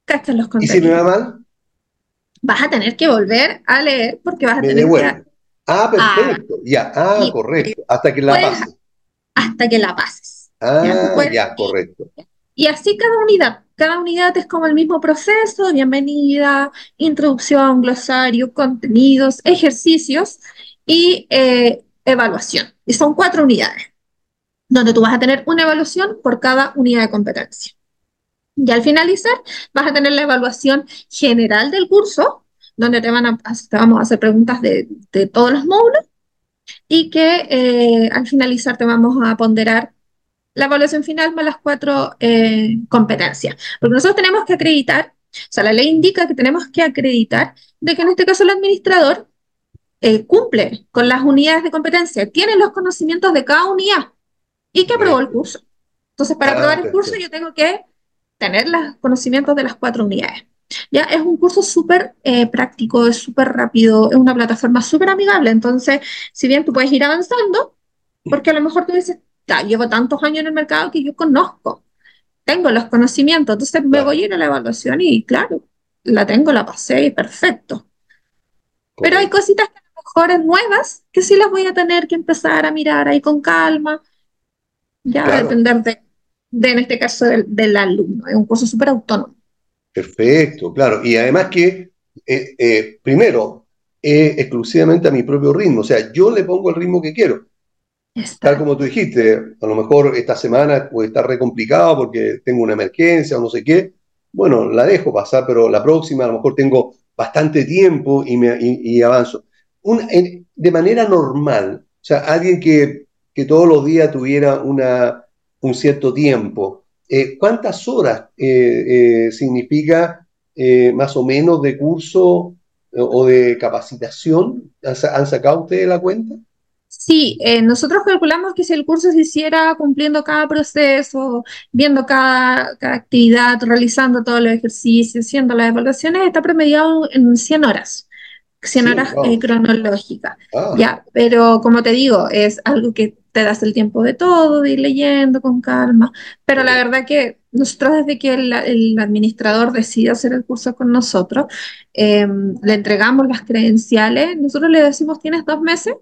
cachas los contenidos. ¿Y si me va mal? Vas a tener que volver a leer porque vas a tener que... Ah, perfecto, ya, ah, correcto, hasta que la pases. Hasta que la pases. Ah, ya, correcto. Y así cada unidad, cada unidad es como el mismo proceso, bienvenida, introducción, glosario, contenidos, ejercicios y eh, evaluación. Y son cuatro unidades donde tú vas a tener una evaluación por cada unidad de competencia. Y al finalizar, vas a tener la evaluación general del curso, donde te, van a, vamos a hacer preguntas de, todos los módulos y que eh, al finalizar te vamos a ponderar la evaluación final más las cuatro eh, competencias. Porque nosotros tenemos que acreditar, o sea, la ley indica que tenemos que acreditar de que en este caso el administrador eh, cumple con las unidades de competencia, tiene los conocimientos de cada unidad y que aprobó el curso. Entonces, para ah, aprobar el curso yo tengo que tener los conocimientos de las cuatro unidades. Ya es un curso súper eh, práctico, es súper rápido, es una plataforma súper amigable. Entonces, si bien tú puedes ir avanzando, porque a lo mejor tú dices, llevo tantos años en el mercado que yo conozco, tengo los conocimientos, entonces me voy a ir a la evaluación y claro, la tengo, la pasé y perfecto. Pero hay cositas que a lo mejor es nuevas que sí las voy a tener que empezar a mirar ahí con calma ya va a depender de, en este caso, del, alumno. Es un curso súper autónomo. Perfecto, claro. Y además que, eh, eh, primero, exclusivamente a mi propio ritmo. O sea, yo le pongo el ritmo que quiero. Tal como tú dijiste, a lo mejor esta semana puede estar re complicado porque tengo una emergencia o no sé qué. Bueno, la dejo pasar, pero la próxima a lo mejor tengo bastante tiempo y, me, y, avanzo. de manera normal, o sea, alguien que que todos los días tuviera una, un cierto tiempo. Eh, ¿Cuántas horas eh, eh, significa más o menos de curso o de capacitación? ¿Han sacado ustedes la cuenta? Sí, nosotros calculamos que si el curso se hiciera cumpliendo cada proceso, viendo cada, cada actividad, realizando todos los ejercicios, haciendo las evaluaciones, está promediado en 100 horas. 100 horas cronológicas. Ah. Ya, pero como te digo, es algo que te das el tiempo de todo, de ir leyendo con calma, pero la verdad que nosotros desde que el, administrador decide hacer el curso con nosotros, em, le entregamos las credenciales, nosotros le decimos tienes dos meses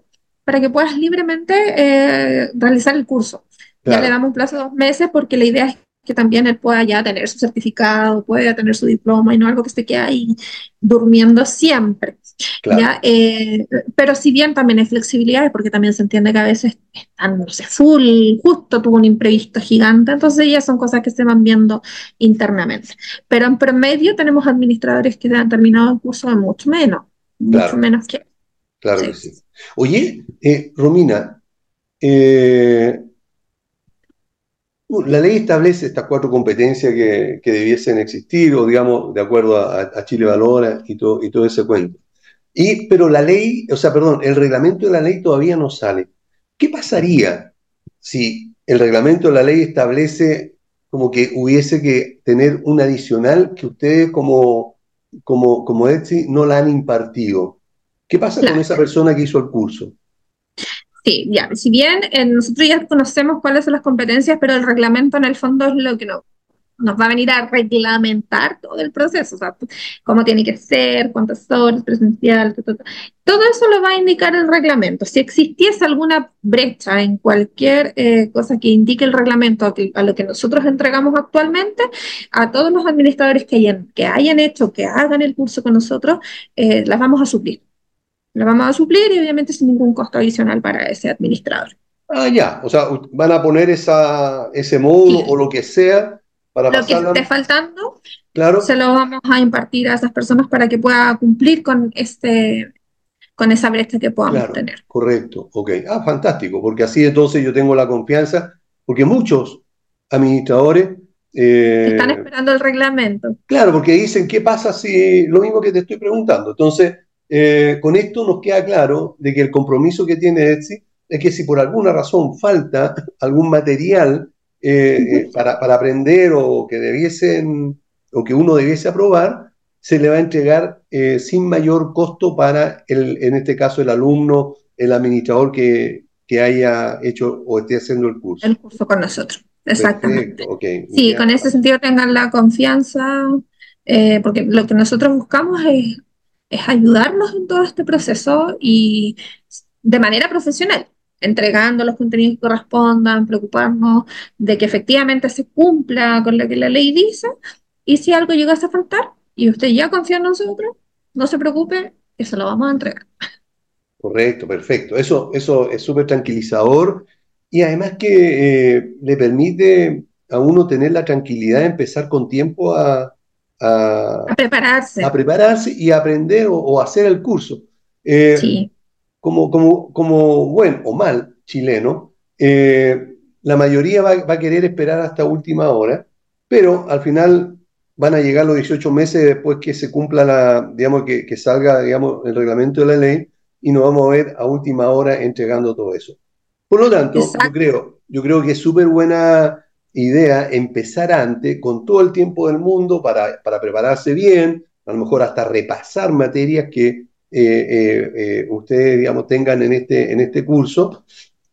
para que puedas libremente eh, realizar el curso. Ya le damos un plazo de dos meses porque la idea es que también él pueda ya tener su certificado, pueda tener su diploma y no algo que esté ahí durmiendo siempre. ¿ya? Eh, pero si bien también hay flexibilidades, porque también se entiende que a veces están, no sé, full, justo tuvo un imprevisto gigante, entonces ya son cosas que se van viendo internamente. Pero en promedio tenemos administradores que han terminado el curso de mucho menos, mucho menos que... Claro que sí. Oye, eh, Romina, eh, la ley establece estas cuatro competencias que, debiesen existir, o digamos, de acuerdo a, Chile Valora y todo, y todo ese cuento. Y, pero la ley, o sea, perdón, el reglamento de la ley todavía no sale. ¿Qué pasaría si el reglamento de la ley establece como que hubiese que tener un adicional que ustedes como, como, como Etsy no la han impartido? ¿Qué pasa con esa persona que hizo el curso? Sí, ya, si bien eh, nosotros ya conocemos cuáles son las competencias, pero el reglamento en el fondo es lo que no, nos va a venir a reglamentar todo el proceso, o sea, cómo tiene que ser, cuántas horas, presencial, todo eso lo va a indicar el reglamento. Si existiese alguna brecha en cualquier eh, cosa que indique el reglamento a, lo que nosotros entregamos actualmente, a todos los administradores que hayan, que hayan hecho, que hagan el curso con nosotros, eh, las vamos a suplir. Las vamos a suplir y obviamente sin ningún costo adicional para ese administrador. Ah, ya, o sea, van a poner esa, ese módulo o lo que sea lo que esté faltando, claro. se lo vamos a impartir a esas personas para que pueda cumplir con este con esa brecha que podamos tener. Correcto, ok. Ah, fantástico, porque así entonces yo tengo la confianza, porque muchos administradores... Eh, Están esperando el reglamento. Claro, porque dicen, ¿qué pasa si lo mismo que te estoy preguntando? Entonces, eh, con esto nos queda claro de que el compromiso que tiene Etsy es que si por alguna razón falta algún material eh, eh, para, aprender o que debiesen o que uno debiese aprobar, se le va a entregar eh, sin mayor costo para, el, en este caso, el alumno, el administrador que, que haya hecho o esté haciendo el curso. El curso con nosotros. Exactamente. sí, con ese sentido tengan la confianza, eh, porque lo que nosotros buscamos es, es ayudarlos en todo este proceso y de manera profesional entregando los contenidos que correspondan, preocuparnos de que efectivamente se cumpla con lo que la ley dice, y si algo llegase a faltar y usted ya confía en nosotros, no se preocupe, que se lo vamos a entregar. Correcto, perfecto. Eso, eso es súper tranquilizador y además que eh, le permite a uno tener la tranquilidad de empezar con tiempo a, a, prepararse. A prepararse y aprender o, hacer el curso. Eh, sí como, como, como buen o mal chileno, eh, la mayoría va, a querer esperar hasta última hora, pero al final van a llegar los 18 meses después que se cumpla la, digamos, que, que salga, digamos, el reglamento de la ley y nos vamos a ver a última hora entregando todo eso. Por lo tanto, yo creo, yo creo que es súper buena idea empezar antes, con todo el tiempo del mundo, para, para prepararse bien, a lo mejor hasta repasar materias que eh, eh, eh, ustedes, digamos, tengan en este, en este curso,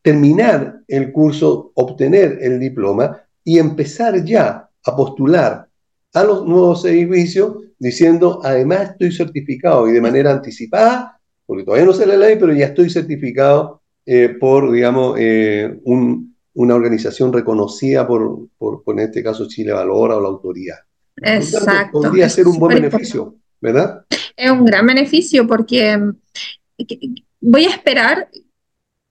terminar el curso, obtener el diploma y empezar ya a postular a los nuevos servicios diciendo, además estoy certificado y de manera anticipada, porque todavía no sé la ley, pero ya estoy certificado por, digamos, una organización reconocida por, por, en este caso, Chile Valora o la autoridad. Exacto. podría ser un buen beneficio, ¿verdad? es un gran beneficio porque mm, voy a esperar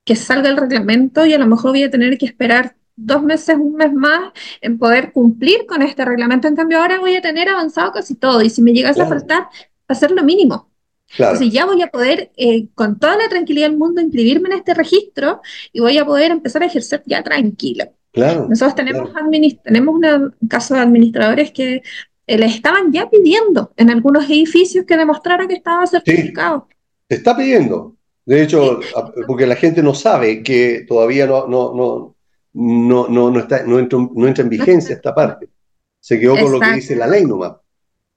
que salga el reglamento y a lo mejor voy a tener que esperar dos meses, un mes más en poder cumplir con este reglamento. En cambio, ahora voy a tener avanzado casi todo y si me llegas a faltar, hacer lo mínimo. Claro. Entonces ya voy a poder, eh, con toda la tranquilidad del mundo, inscribirme en este registro y voy a poder empezar a ejercer ya tranquilo. Claro, Nosotros tenemos, tenemos un caso de administradores que eh, le estaban ya pidiendo en algunos edificios que demostrara que estaba certificado. se está pidiendo. De hecho, porque la gente no sabe que todavía no, no, no, no, no, no, está, no, entra, no entra en vigencia esta parte. Se quedó con lo que dice la ley nomás.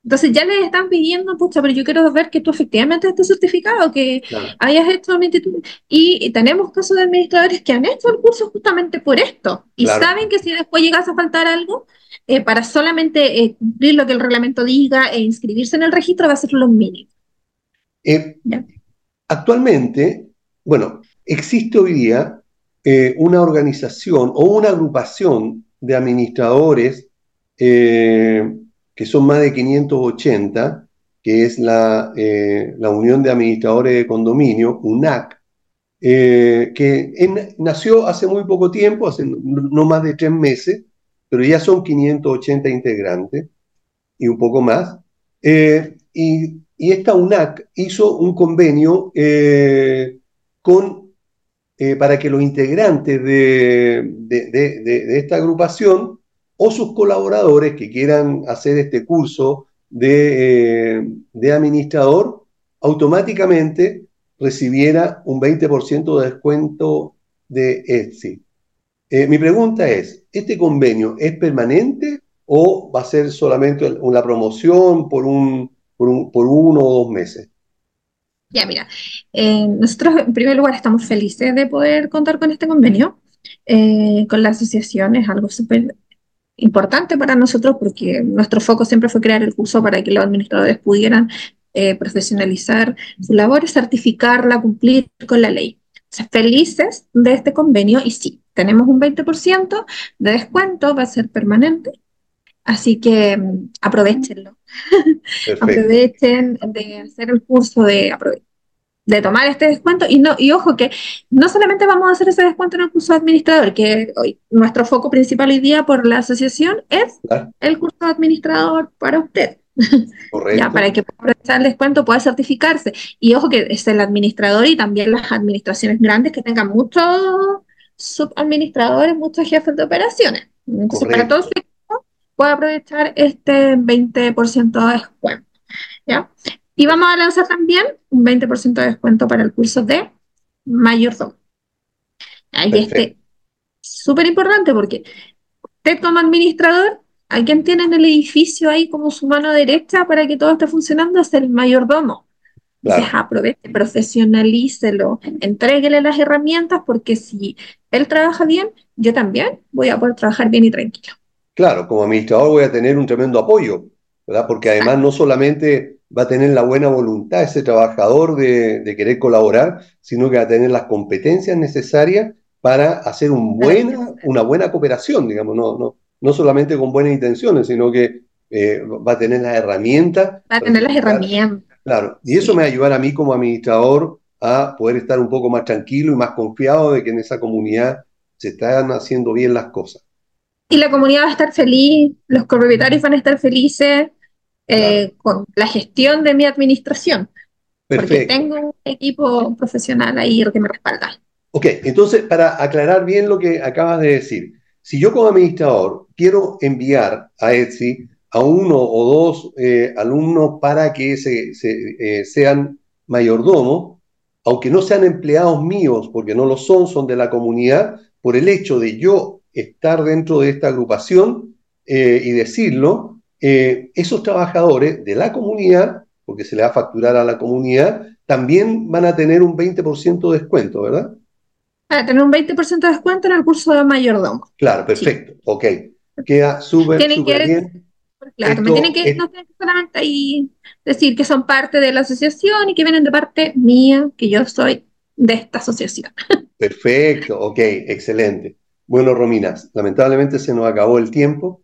Entonces ya les están pidiendo, pucha, pero yo quiero ver que tú efectivamente estés certificado, que hayas hecho un instituto. Y, tenemos casos de administradores que han hecho el curso justamente por esto. Y saben que si después llegas a faltar algo, eh, para solamente eh, cumplir lo que el reglamento diga e inscribirse en el registro va a ser lo mínimo. Eh, actualmente, bueno, existe hoy día una organización o una agrupación de administradores que son más de 580, que es la, la Unión de Administradores de Condominio, UNAC, que nació hace muy poco tiempo, hace no más de tres meses, pero ya son 580 integrantes y un poco más. Eh, y, esta UNAC hizo un convenio eh, con, eh, para que los integrantes de, de, esta agrupación o sus colaboradores que quieran hacer este curso de, administrador, automáticamente recibiera un 20% de descuento de Etsy. Eh, mi pregunta es, ¿este convenio es permanente o va a ser solamente una promoción por, un, por, uno o dos meses? Ya, mira, eh, nosotros en primer lugar estamos felices de poder contar con este convenio eh, con la asociación, es algo súper importante para nosotros porque nuestro foco siempre fue crear el curso para que los administradores pudieran profesionalizar su labor, certificarla, cumplir con la ley. felices de este convenio y sí, tenemos un 20% de descuento, va a ser permanente, así que mm, aprovechenlo. Aprovechen de hacer el curso de, de tomar este descuento y, no, y ojo que no solamente vamos a hacer ese descuento en el curso de administrador, que hoy nuestro foco principal hoy día por la asociación es el curso de administrador para usted. ya, para que pueda aprovechar el descuento pueda certificarse. Y ojo que es el administrador y también las administraciones grandes que tengan mucho subadministradores, muchos jefes de operaciones. Entonces, para todos su equipo puede aprovechar este 20% de descuento. ¿ya? Y vamos a lanzar también un 20% de descuento para el curso de mayordomo. Y este súper importante porque usted como administrador, a quien tiene en el edificio ahí como su mano derecha para que todo esté funcionando es el mayordomo. Entonces, aproveche, profesionalícelo, entréguele las herramientas, porque si él trabaja bien, yo también voy a poder trabajar bien y tranquilo. Claro, como administrador voy a tener un tremendo apoyo, ¿verdad? Porque además no solamente va a tener la buena voluntad ese trabajador de, querer colaborar, sino que va a tener las competencias necesarias para hacer un buena, una buena cooperación, digamos, no, no, no solamente con buenas intenciones, sino que eh, va a tener las herramientas. Va a tener las herramientas. Claro, y eso me va a ayudar a mí como administrador a poder estar un poco más tranquilo y más confiado de que en esa comunidad se están haciendo bien las cosas. Y la comunidad va a estar feliz, los propietarios van a estar felices, eh, con la gestión de mi administración. Perfecto. Porque tengo un equipo profesional ahí que me respalda. Ok, entonces para aclarar bien lo que acabas de decir, si yo como administrador quiero enviar a Etsy a uno o dos eh, alumnos para que se, eh, sean mayordomos, aunque no sean empleados míos, porque no lo son, son de la comunidad, por el hecho de yo estar dentro de esta agrupación y decirlo, eh, esos trabajadores de la comunidad, porque se le va a facturar a la comunidad, también van a tener un 20% de descuento, ¿verdad? a tener un 20% de descuento en el curso de mayordomo. Claro, perfecto, ok. Queda súper, súper bien. Claro, me tienen que, no tienen que solamente ahí decir que son parte de la asociación y que vienen de parte mía, que yo soy de esta asociación. Perfecto, ok, excelente. Bueno, Romina, lamentablemente se nos acabó el tiempo.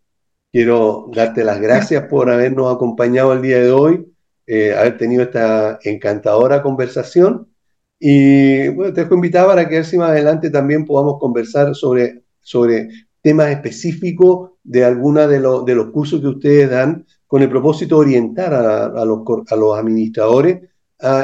Quiero darte las gracias por habernos acompañado el día de hoy, eh, haber tenido esta encantadora conversación. Y bueno, te dejo invitado para que si más adelante también podamos conversar sobre, sobre temas específicos de alguna de, de los cursos que ustedes dan con el propósito de orientar a, los, a los, administradores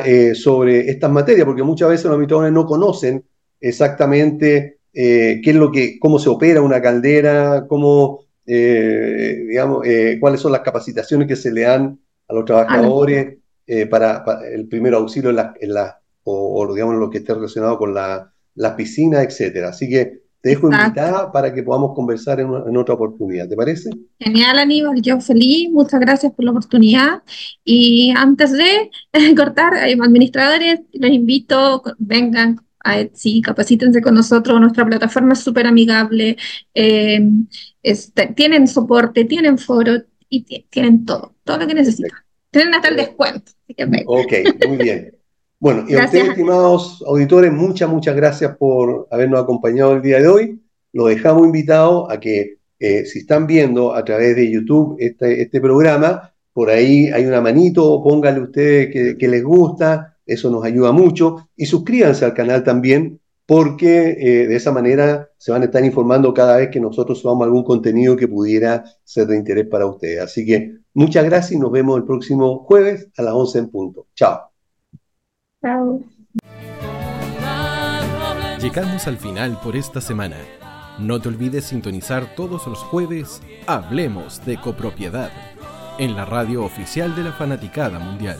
eh, sobre estas materias, porque muchas veces los administradores no conocen exactamente eh, qué es lo que, cómo se opera una caldera, cómo eh, digamos, eh, cuáles son las capacitaciones que se le dan a los trabajadores eh, para, el primer auxilio en la, en la o, digamos lo que esté relacionado con la, la piscina, etcétera. Así que te dejo invitada para que podamos conversar en, en, otra oportunidad, ¿te parece? Genial, Aníbal, yo feliz, muchas gracias por la oportunidad. Y antes de cortar, administradores, los invito, vengan, sí, capacítense con nosotros, nuestra plataforma es súper amigable, eh, este, tienen soporte, tienen foro y tienen todo, todo lo que necesitan. Tienen hasta el descuento. ok, muy bien. Bueno, y a ustedes, estimados auditores, muchas, muchas gracias por habernos acompañado el día de hoy. Lo dejamos invitado a que eh, si están viendo a través de YouTube este, este programa, por ahí hay una manito, pónganle ustedes que, que les gusta, eso nos ayuda mucho. Y suscríbanse al canal también, porque eh, de esa manera se van a estar informando cada vez que nosotros subamos algún contenido que pudiera ser de interés para ustedes. Así que muchas gracias y nos vemos el próximo jueves a las 11 en punto. Chao. Chao. Llegamos al final por esta semana. No te olvides sintonizar todos los jueves Hablemos de copropiedad en la radio oficial de la Fanaticada Mundial.